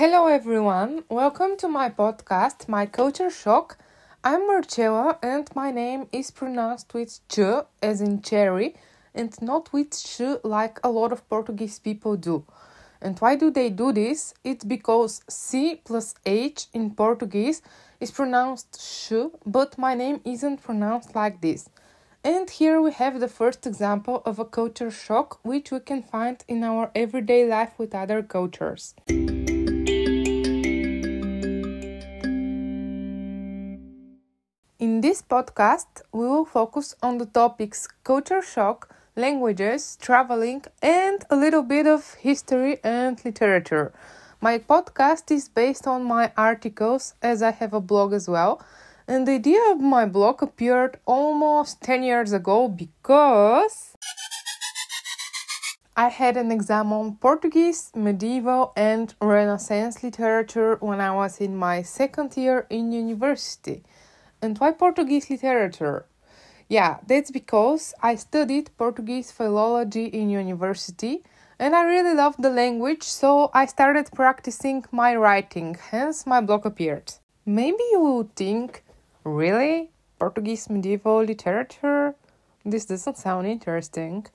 Hello, everyone. Welcome to my podcast, My Culture Shock. I'm Marcella, and my name is pronounced with ch, as in cherry, and not with sh, like a lot of Portuguese people do. And why do they do this? It's because C plus H in Portuguese is pronounced sh, but my name isn't pronounced like this. And here we have the first example of a culture shock, which we can find in our everyday life with other cultures. This podcast, we will focus on the topics culture shock, languages, traveling, and a little bit of history and literature. My podcast is based on my articles as I have a blog as well. And the idea of my blog appeared almost 10 years ago because I had an exam on Portuguese, medieval, and Renaissance literature when I was in my second year in university. And why Portuguese literature? Yeah, that's because I studied Portuguese philology in university and I really loved the language, so I started practicing my writing, hence my blog appeared. Maybe you would think, really? Portuguese medieval literature? This doesn't sound interesting.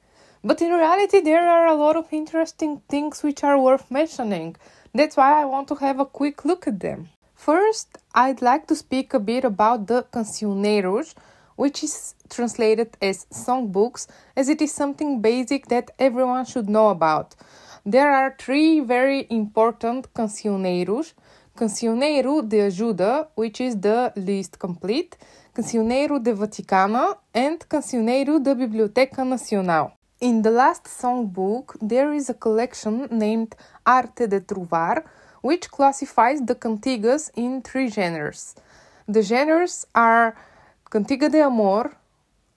But in reality, there are a lot of interesting things which are worth mentioning. That's why I want to have a quick look at them. First, I'd like to speak a bit about the cancioneiros, which is translated as songbooks, as it is something basic that everyone should know about. There are three very important cancioneiros: Cancioneiro de Ajuda, which is the least complete, Cancioneiro de Vaticana, and Cancioneiro de Biblioteca Nacional. In the last songbook, there is a collection named Arte de Trovar which classifies the cantigas in three genres. The genres are cantiga de amor,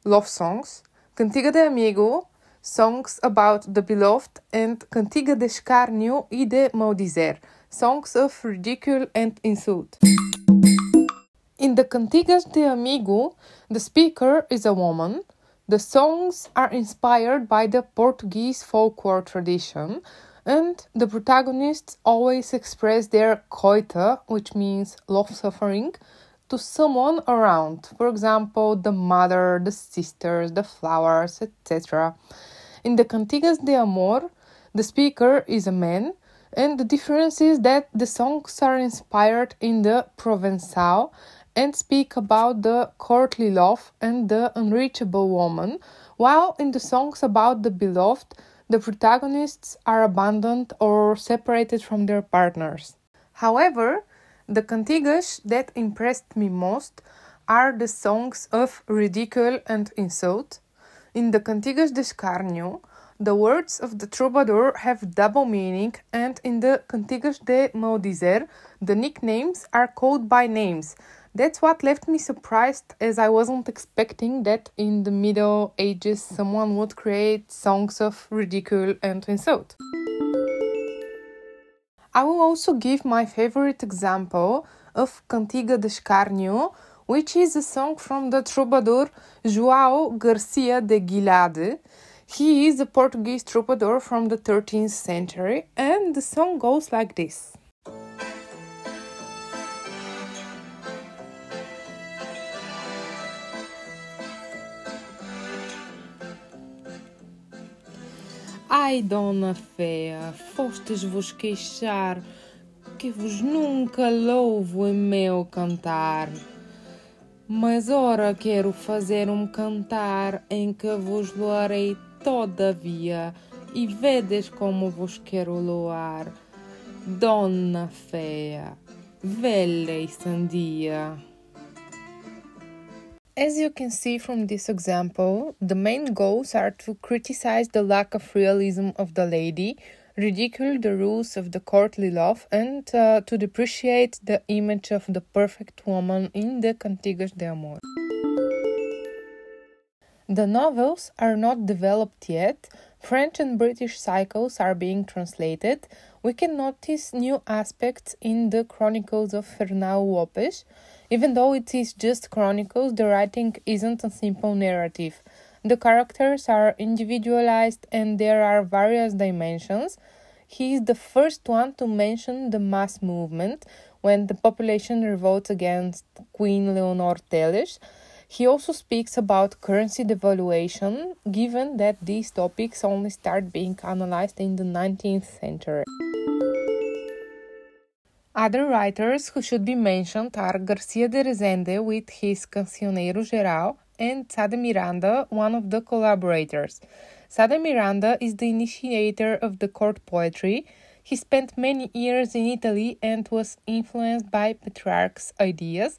love songs, cantiga de amigo, songs about the beloved, and cantiga de escárnio e de maldizer, songs of ridicule and insult. In the cantigas de amigo, the speaker is a woman. The songs are inspired by the Portuguese folklore tradition, and the protagonists always express their coita, which means love suffering, to someone around. For example, the mother, the sisters, the flowers, etc. In the Cantigas de Amor, the speaker is a man, and the difference is that the songs are inspired in the Provençal and speak about the courtly love and the unreachable woman, while in the songs about the beloved, the protagonists are abandoned or separated from their partners. However, the cantigas that impressed me most are the songs of ridicule and insult. In the Cantigas de Escárnio, the words of the troubadour have double meaning, and in the Cantigas de Maldizer, the nicknames are called by names, that's what left me surprised as I wasn't expecting that in the Middle Ages someone would create songs of ridicule and insult. I will also give my favorite example of Cantiga de Escárnio, which is a song from the troubadour João Garcia de Guilhade. He is a Portuguese troubadour from the 13th century, and the song goes like this. Ai, dona feia, fostes-vos queixar, que vos nunca louvo em meu cantar. Mas ora quero fazer um cantar em que vos loarei todavia, e vedes como vos quero loar. Dona feia, velha e sandia. As you can see from this example, the main goals are to criticize the lack of realism of the lady, ridicule the rules of the courtly love, and uh, to depreciate the image of the perfect woman in the Cantigas de Amor. The novels are not developed yet. French and British cycles are being translated. We can notice new aspects in the Chronicles of Fernão Lopes even though it is just chronicles, the writing isn't a simple narrative. The characters are individualized and there are various dimensions. He is the first one to mention the mass movement when the population revolts against Queen Leonor Teles. He also speaks about currency devaluation, given that these topics only start being analyzed in the 19th century. Other writers who should be mentioned are Garcia de Rezende with his Cancioneiro Geral and Sá de Miranda, one of the collaborators. Sá de Miranda is the initiator of the court poetry. He spent many years in Italy and was influenced by Petrarch's ideas.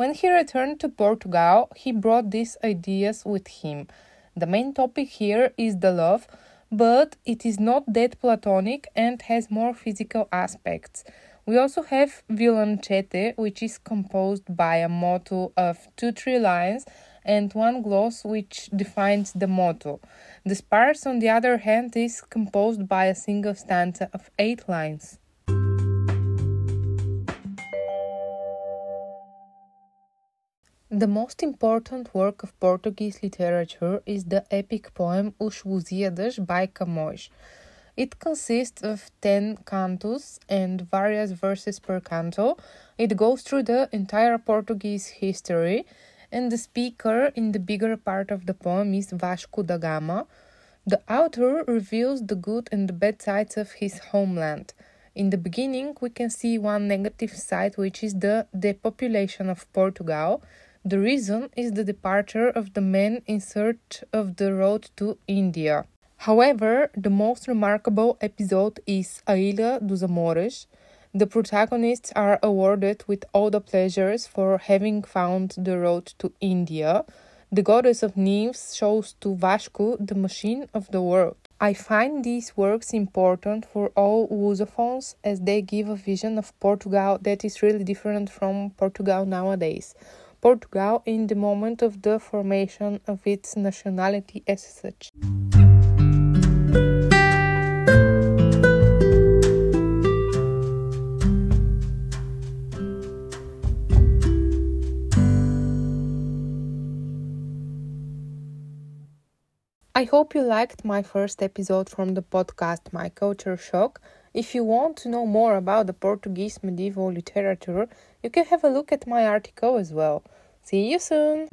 When he returned to Portugal, he brought these ideas with him. The main topic here is the love, but it is not that platonic and has more physical aspects. We also have vilancete, which is composed by a motto of two three lines and one gloss which defines the motto. The sparse, on the other hand, is composed by a single stanza of eight lines. The most important work of Portuguese literature is the epic poem Os Lusíadas by Camões. It consists of 10 cantos and various verses per canto. It goes through the entire Portuguese history, and the speaker in the bigger part of the poem is Vasco da Gama. The author reveals the good and the bad sides of his homeland. In the beginning, we can see one negative side, which is the depopulation of Portugal. The reason is the departure of the men in search of the road to India. However, the most remarkable episode is A Ilha dos Amores. The protagonists are awarded with all the pleasures for having found the road to India. The goddess of nymphs shows to Vasco the machine of the world. I find these works important for all Lusophones as they give a vision of Portugal that is really different from Portugal nowadays. Portugal in the moment of the formation of its nationality as such. I hope you liked my first episode from the podcast My Culture Shock. If you want to know more about the Portuguese medieval literature, you can have a look at my article as well. See you soon!